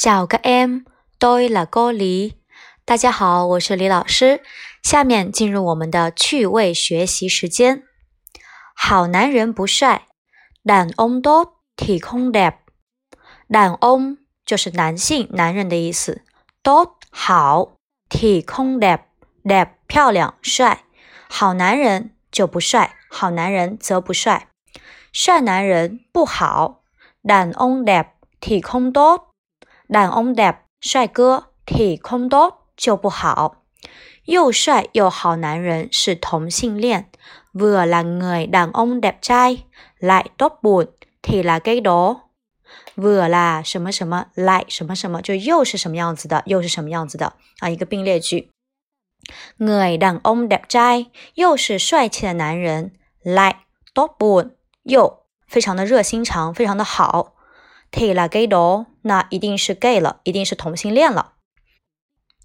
叫个 M，对了个李。大家好，我是李老师。下面进入我们的趣味学习时间。好男人不帅，男 ông tốt thì không đẹp。男 ông 就是男性、男人的意思。多好，thì không đẹp，đẹp 漂亮、帅。好男人就不帅，好男人则不帅。帅男人不好，男 ông đẹp thì không tốt。Đàn ông đẹp 帅哥，thì không tốt 就不好。又帅又好男人是同性恋。Vừa là người đàn ông đẹp trai lại tốt bụng thì là gay đó。vừa là 什么什么 lại 什么什么就又是什么样子的，又是什么样子的啊？一个并列句。Người đàn ông đẹp trai 又是帅气的男人，lại tốt bụng 又非常的热心肠，非常的好。Thì là gay đó 那一定是 gay 了，一定是同性恋了。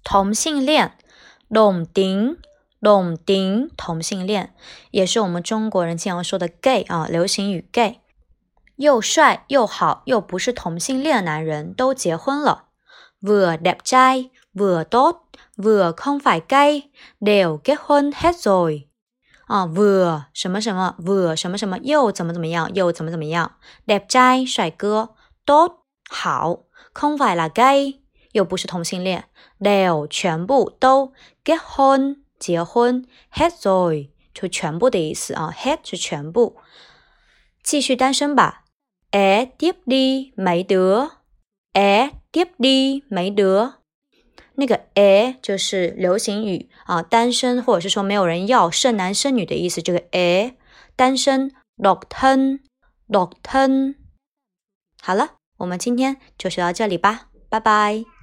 同性恋，đồng tính，đồng tính，同性恋，也是我们中国人经常说的 gay 啊，流行语 gay。又帅又好又不是同性恋的男人都结婚了。Vừa đẹp trai, vừa tốt, vừa không phải gay đều kết hôn hết rồi。啊，vừa 什么什么，vừa 什么什么又怎么怎么样，又怎么怎么样。đẹp trai 帅哥都好，空翻了，该，又不是同性恋，they 全部都 get home 结婚，head zone 就全部的意思啊，head 是全部继续单身吧，a，deeply 没得，a，deeply 没得，那个 a 就是流行语啊，单身或者是说没有人要剩男剩女的意思，这个 a 单身，doctor doctor 好了。我们今天就学到这里吧，拜拜。